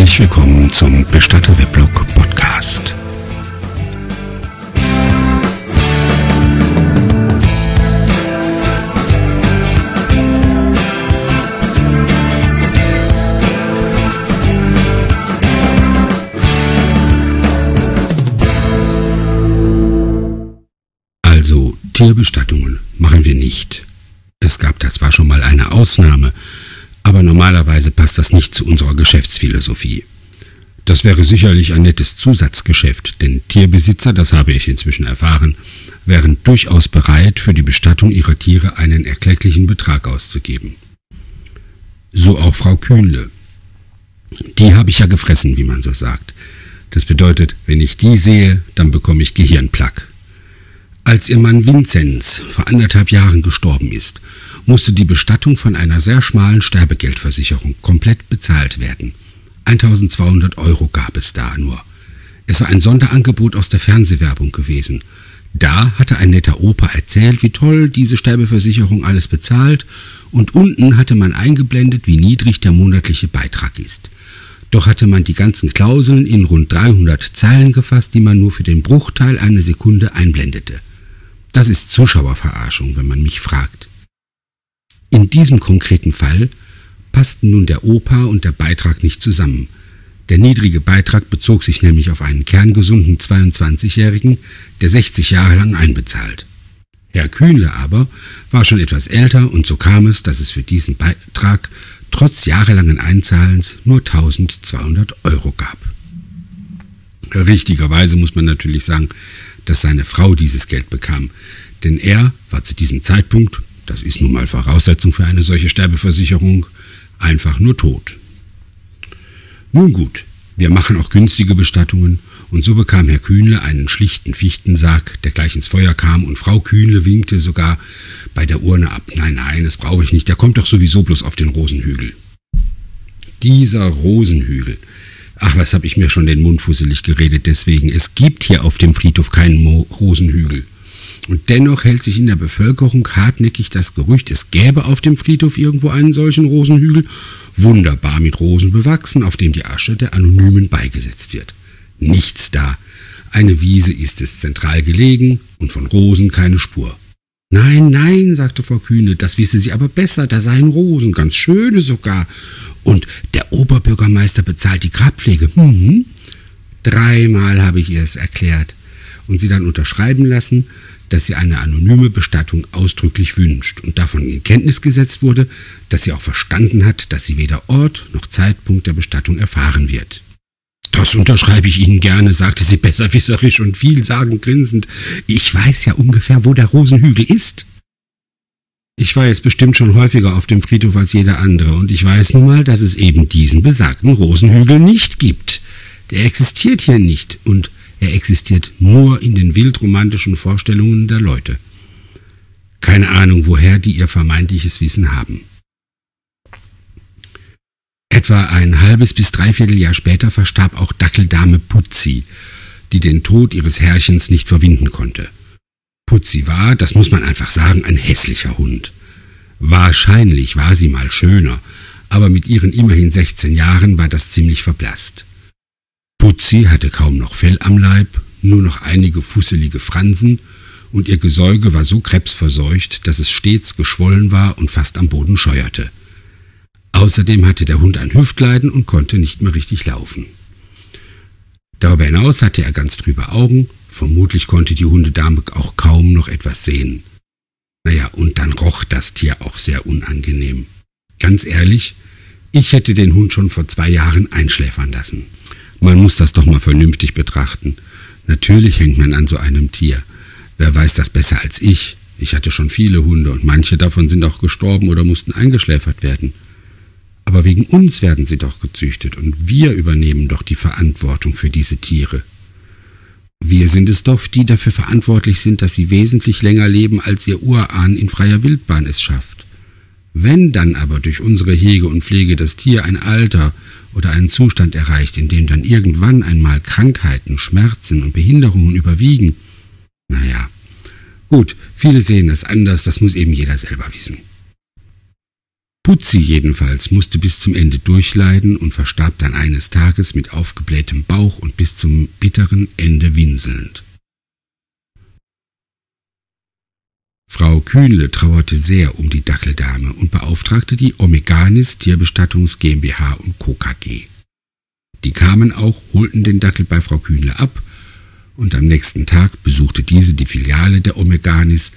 Herzlich willkommen zum Bestatter Weblog Podcast. Also Tierbestattungen machen wir nicht. Es gab da zwar schon mal eine Ausnahme, aber normalerweise passt das nicht zu unserer Geschäftsphilosophie. Das wäre sicherlich ein nettes Zusatzgeschäft, denn Tierbesitzer, das habe ich inzwischen erfahren, wären durchaus bereit, für die Bestattung ihrer Tiere einen erklecklichen Betrag auszugeben. So auch Frau Kühnle. Die habe ich ja gefressen, wie man so sagt. Das bedeutet, wenn ich die sehe, dann bekomme ich Gehirnplack. Als ihr Mann Vinzenz vor anderthalb Jahren gestorben ist, musste die Bestattung von einer sehr schmalen Sterbegeldversicherung komplett bezahlt werden. 1200 Euro gab es da nur. Es war ein Sonderangebot aus der Fernsehwerbung gewesen. Da hatte ein netter Opa erzählt, wie toll diese Sterbeversicherung alles bezahlt, und unten hatte man eingeblendet, wie niedrig der monatliche Beitrag ist. Doch hatte man die ganzen Klauseln in rund 300 Zeilen gefasst, die man nur für den Bruchteil einer Sekunde einblendete. Das ist Zuschauerverarschung, wenn man mich fragt. In diesem konkreten Fall passten nun der Opa und der Beitrag nicht zusammen. Der niedrige Beitrag bezog sich nämlich auf einen kerngesunden 22-Jährigen, der 60 Jahre lang einbezahlt. Herr Kühnle aber war schon etwas älter und so kam es, dass es für diesen Beitrag trotz jahrelangen Einzahlens nur 1200 Euro gab. Richtigerweise muss man natürlich sagen, dass seine Frau dieses Geld bekam, denn er war zu diesem Zeitpunkt, das ist nun mal Voraussetzung für eine solche Sterbeversicherung, einfach nur tot. Nun gut, wir machen auch günstige Bestattungen und so bekam Herr Kühnle einen schlichten Fichtensarg, der gleich ins Feuer kam und Frau Kühnle winkte sogar bei der Urne ab. Nein, nein, das brauche ich nicht, der kommt doch sowieso bloß auf den Rosenhügel. Dieser Rosenhügel, Ach, was habe ich mir schon den Mund fusselig geredet, deswegen. Es gibt hier auf dem Friedhof keinen Mo Rosenhügel. Und dennoch hält sich in der Bevölkerung hartnäckig das Gerücht, es gäbe auf dem Friedhof irgendwo einen solchen Rosenhügel, wunderbar mit Rosen bewachsen, auf dem die Asche der Anonymen beigesetzt wird. Nichts da. Eine Wiese ist es zentral gelegen und von Rosen keine Spur. Nein, nein, sagte Frau Kühne, das wisse sie aber besser, da seien Rosen, ganz schöne sogar. Und der Oberbürgermeister bezahlt die Grabpflege. Hm. Dreimal habe ich ihr es erklärt und sie dann unterschreiben lassen, dass sie eine anonyme Bestattung ausdrücklich wünscht und davon in Kenntnis gesetzt wurde, dass sie auch verstanden hat, dass sie weder Ort noch Zeitpunkt der Bestattung erfahren wird. Das unterschreibe ich Ihnen gerne, sagte sie besserwisserisch und vielsagend grinsend. Ich weiß ja ungefähr, wo der Rosenhügel ist. Ich war jetzt bestimmt schon häufiger auf dem Friedhof als jeder andere und ich weiß nun mal, dass es eben diesen besagten Rosenhügel nicht gibt. Der existiert hier nicht und er existiert nur in den wildromantischen Vorstellungen der Leute. Keine Ahnung, woher die ihr vermeintliches Wissen haben. Etwa ein halbes bis dreiviertel Jahr später verstarb auch Dackeldame Putzi, die den Tod ihres Herrchens nicht verwinden konnte. Putzi war, das muss man einfach sagen, ein hässlicher Hund. Wahrscheinlich war sie mal schöner, aber mit ihren immerhin 16 Jahren war das ziemlich verblasst. Putzi hatte kaum noch Fell am Leib, nur noch einige fusselige Fransen, und ihr Gesäuge war so krebsverseucht, dass es stets geschwollen war und fast am Boden scheuerte. Außerdem hatte der Hund ein Hüftleiden und konnte nicht mehr richtig laufen. Darüber hinaus hatte er ganz trübe Augen, vermutlich konnte die Hundedame auch kaum noch etwas sehen. Naja, und dann roch das Tier auch sehr unangenehm. Ganz ehrlich, ich hätte den Hund schon vor zwei Jahren einschläfern lassen. Man muss das doch mal vernünftig betrachten. Natürlich hängt man an so einem Tier. Wer weiß das besser als ich? Ich hatte schon viele Hunde und manche davon sind auch gestorben oder mussten eingeschläfert werden. Aber wegen uns werden sie doch gezüchtet und wir übernehmen doch die Verantwortung für diese Tiere. Wir sind es doch, die dafür verantwortlich sind, dass sie wesentlich länger leben, als ihr Urahn in freier Wildbahn es schafft. Wenn dann aber durch unsere Hege und Pflege das Tier ein Alter oder einen Zustand erreicht, in dem dann irgendwann einmal Krankheiten, Schmerzen und Behinderungen überwiegen, naja, gut, viele sehen es anders, das muss eben jeder selber wissen. Putzi jedenfalls musste bis zum Ende durchleiden und verstarb dann eines Tages mit aufgeblähtem Bauch und bis zum bitteren Ende winselnd. Frau Kühnle trauerte sehr um die Dackeldame und beauftragte die Omeganis Tierbestattungs GmbH und Co. KG. Die kamen auch, holten den Dackel bei Frau Kühnle ab und am nächsten Tag besuchte diese die Filiale der Omeganis,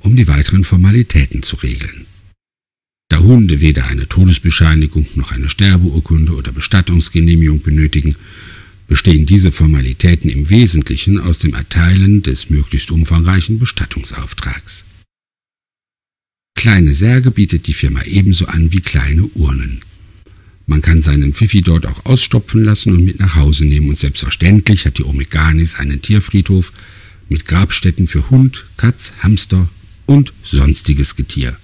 um die weiteren Formalitäten zu regeln. Hunde weder eine Todesbescheinigung noch eine Sterbeurkunde oder Bestattungsgenehmigung benötigen, bestehen diese Formalitäten im Wesentlichen aus dem Erteilen des möglichst umfangreichen Bestattungsauftrags. Kleine Särge bietet die Firma ebenso an wie kleine Urnen. Man kann seinen Pfiffi dort auch ausstopfen lassen und mit nach Hause nehmen und selbstverständlich hat die Omeganis einen Tierfriedhof mit Grabstätten für Hund, Katz, Hamster und sonstiges Getier.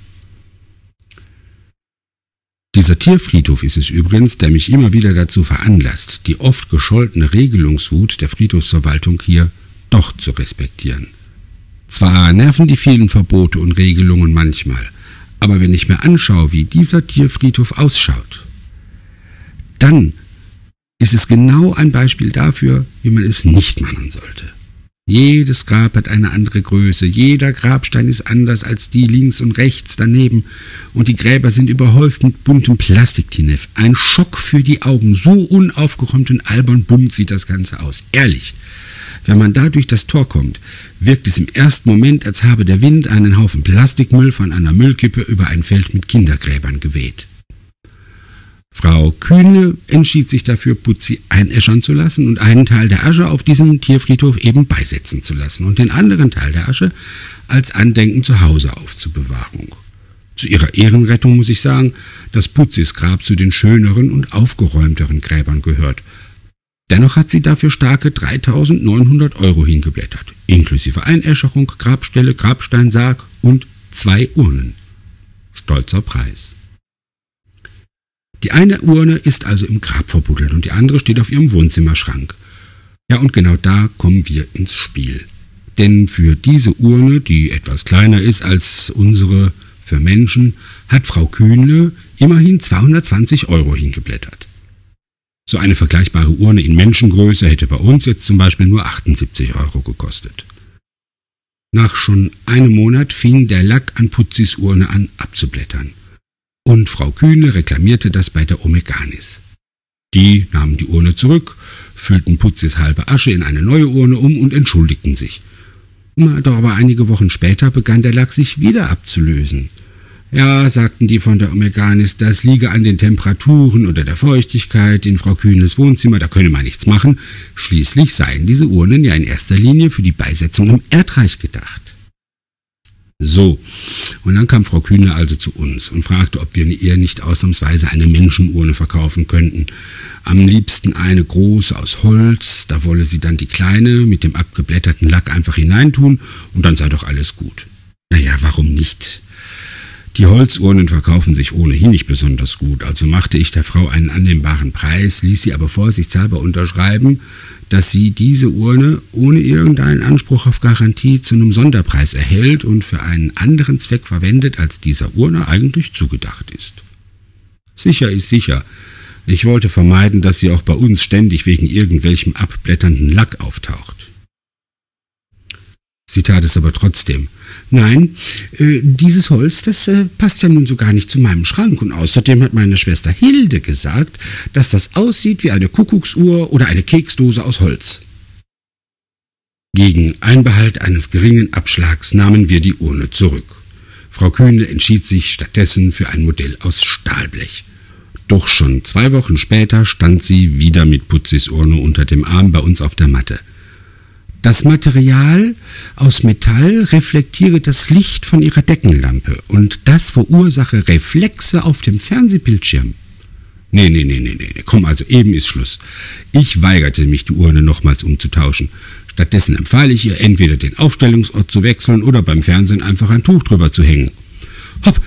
Dieser Tierfriedhof ist es übrigens, der mich immer wieder dazu veranlasst, die oft gescholtene Regelungswut der Friedhofsverwaltung hier doch zu respektieren. Zwar nerven die vielen Verbote und Regelungen manchmal, aber wenn ich mir anschaue, wie dieser Tierfriedhof ausschaut, dann ist es genau ein Beispiel dafür, wie man es nicht machen sollte. Jedes Grab hat eine andere Größe, jeder Grabstein ist anders als die links und rechts daneben und die Gräber sind überhäuft mit buntem Plastiktinef. Ein Schock für die Augen, so unaufgeräumt und albern bunt sieht das Ganze aus. Ehrlich, wenn man da durch das Tor kommt, wirkt es im ersten Moment, als habe der Wind einen Haufen Plastikmüll von einer Müllkippe über ein Feld mit Kindergräbern geweht. Frau Kühne entschied sich dafür, Putzi einäschern zu lassen und einen Teil der Asche auf diesem Tierfriedhof eben beisetzen zu lassen und den anderen Teil der Asche als Andenken zu Hause aufzubewahren. Zu ihrer Ehrenrettung muss ich sagen, dass Putzis Grab zu den schöneren und aufgeräumteren Gräbern gehört. Dennoch hat sie dafür starke 3900 Euro hingeblättert, inklusive Einäscherung, Grabstelle, Grabsteinsarg und zwei Urnen. Stolzer Preis. Die eine Urne ist also im Grab verbuddelt und die andere steht auf ihrem Wohnzimmerschrank. Ja, und genau da kommen wir ins Spiel. Denn für diese Urne, die etwas kleiner ist als unsere für Menschen, hat Frau Kühnle immerhin 220 Euro hingeblättert. So eine vergleichbare Urne in Menschengröße hätte bei uns jetzt zum Beispiel nur 78 Euro gekostet. Nach schon einem Monat fing der Lack an Putzis Urne an abzublättern und Frau Kühne reklamierte das bei der Omeganis. Die nahmen die Urne zurück, füllten Putzis halbe Asche in eine neue Urne um und entschuldigten sich. Doch aber einige Wochen später begann der Lack sich wieder abzulösen. Ja, sagten die von der Omeganis, das liege an den Temperaturen oder der Feuchtigkeit in Frau Kühnes Wohnzimmer, da könne man nichts machen. Schließlich seien diese Urnen ja in erster Linie für die Beisetzung im Erdreich gedacht. So, und dann kam Frau Kühne also zu uns und fragte, ob wir ihr nicht ausnahmsweise eine Menschenurne verkaufen könnten. Am liebsten eine große aus Holz, da wolle sie dann die kleine mit dem abgeblätterten Lack einfach hineintun und dann sei doch alles gut. Naja, warum nicht? Die Holzurnen verkaufen sich ohnehin nicht besonders gut, also machte ich der Frau einen annehmbaren Preis, ließ sie aber vorsichtshalber unterschreiben, dass sie diese Urne ohne irgendeinen Anspruch auf Garantie zu einem Sonderpreis erhält und für einen anderen Zweck verwendet, als dieser Urne eigentlich zugedacht ist. Sicher ist sicher. Ich wollte vermeiden, dass sie auch bei uns ständig wegen irgendwelchem abblätternden Lack auftaucht. Sie tat es aber trotzdem. Nein, äh, dieses Holz, das äh, passt ja nun so gar nicht zu meinem Schrank. Und außerdem hat meine Schwester Hilde gesagt, dass das aussieht wie eine Kuckucksuhr oder eine Keksdose aus Holz. Gegen Einbehalt eines geringen Abschlags nahmen wir die Urne zurück. Frau Kühne entschied sich stattdessen für ein Modell aus Stahlblech. Doch schon zwei Wochen später stand sie wieder mit Putzis Urne unter dem Arm bei uns auf der Matte. Das Material aus Metall reflektiere das Licht von ihrer Deckenlampe und das verursache Reflexe auf dem Fernsehbildschirm. Nee, nee, nee, nee, nee, komm, also eben ist Schluss. Ich weigerte mich, die Urne nochmals umzutauschen. Stattdessen empfahle ich ihr, entweder den Aufstellungsort zu wechseln oder beim Fernsehen einfach ein Tuch drüber zu hängen. Hopp,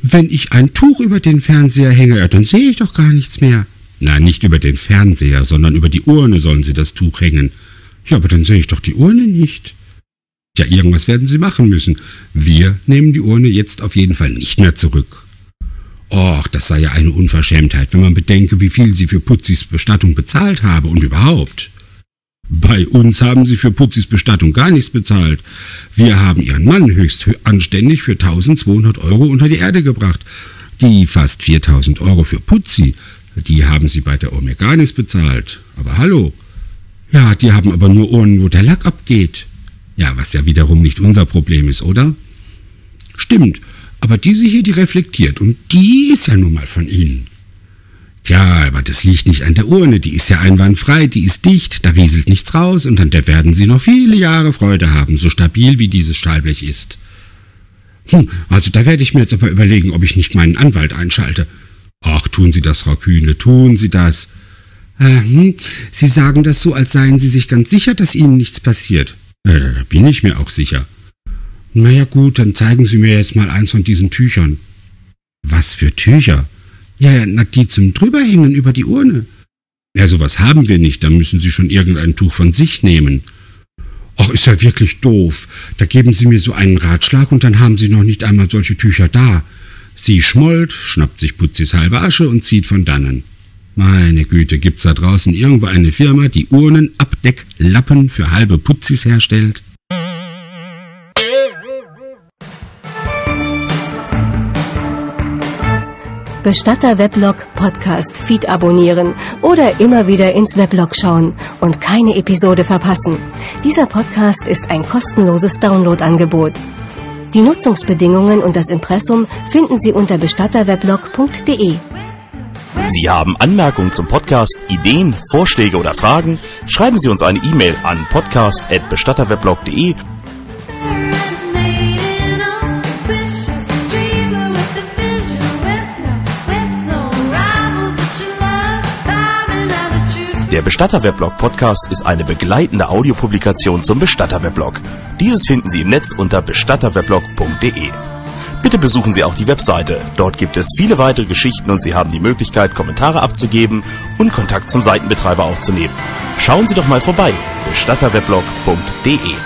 wenn ich ein Tuch über den Fernseher hänge, dann sehe ich doch gar nichts mehr. Nein, nicht über den Fernseher, sondern über die Urne sollen Sie das Tuch hängen. Ja, aber dann sehe ich doch die Urne nicht. Ja, irgendwas werden Sie machen müssen. Wir nehmen die Urne jetzt auf jeden Fall nicht mehr zurück. Och, das sei ja eine Unverschämtheit, wenn man bedenke, wie viel sie für Putzis Bestattung bezahlt habe und überhaupt. Bei uns haben sie für Putzis Bestattung gar nichts bezahlt. Wir haben ihren Mann höchst anständig für 1200 Euro unter die Erde gebracht. Die fast 4000 Euro für Putzi, die haben sie bei der Omeganis bezahlt. Aber hallo. Ja, die haben aber nur Ohren, wo der Lack abgeht. Ja, was ja wiederum nicht unser Problem ist, oder? Stimmt, aber diese hier, die reflektiert und die ist ja nun mal von Ihnen. Ja, aber das liegt nicht an der Urne, die ist ja einwandfrei, die ist dicht, da rieselt nichts raus und an der werden Sie noch viele Jahre Freude haben, so stabil wie dieses Stahlblech ist. Hm, also da werde ich mir jetzt aber überlegen, ob ich nicht meinen Anwalt einschalte. Ach, tun Sie das, Frau Kühne, tun Sie das. Äh, Sie sagen das so, als seien Sie sich ganz sicher, dass Ihnen nichts passiert. Äh, da bin ich mir auch sicher. Na ja gut, dann zeigen Sie mir jetzt mal eins von diesen Tüchern. Was für Tücher? Ja, na, die zum drüberhängen über die Urne. Ja, sowas haben wir nicht, da müssen Sie schon irgendein Tuch von sich nehmen. Ach, ist ja wirklich doof. Da geben Sie mir so einen Ratschlag und dann haben Sie noch nicht einmal solche Tücher da. Sie schmollt, schnappt sich Putzis halbe Asche und zieht von dannen. Meine Güte, gibt's da draußen irgendwo eine Firma, die Urnenabdecklappen für halbe Putzis herstellt? Bestatter Weblog Podcast Feed abonnieren oder immer wieder ins Weblog schauen und keine Episode verpassen. Dieser Podcast ist ein kostenloses Downloadangebot. Die Nutzungsbedingungen und das Impressum finden Sie unter bestatterweblog.de. Sie haben Anmerkungen zum Podcast, Ideen, Vorschläge oder Fragen? Schreiben Sie uns eine E-Mail an podcast@bestatterweblog.de Der Bestatter-Weblog Podcast ist eine begleitende Audiopublikation zum Bestatter-Weblog. Dieses finden Sie im Netz unter bestatterweblog.de. Bitte besuchen Sie auch die Webseite. Dort gibt es viele weitere Geschichten und Sie haben die Möglichkeit, Kommentare abzugeben und Kontakt zum Seitenbetreiber aufzunehmen. Schauen Sie doch mal vorbei. bestatterweblog.de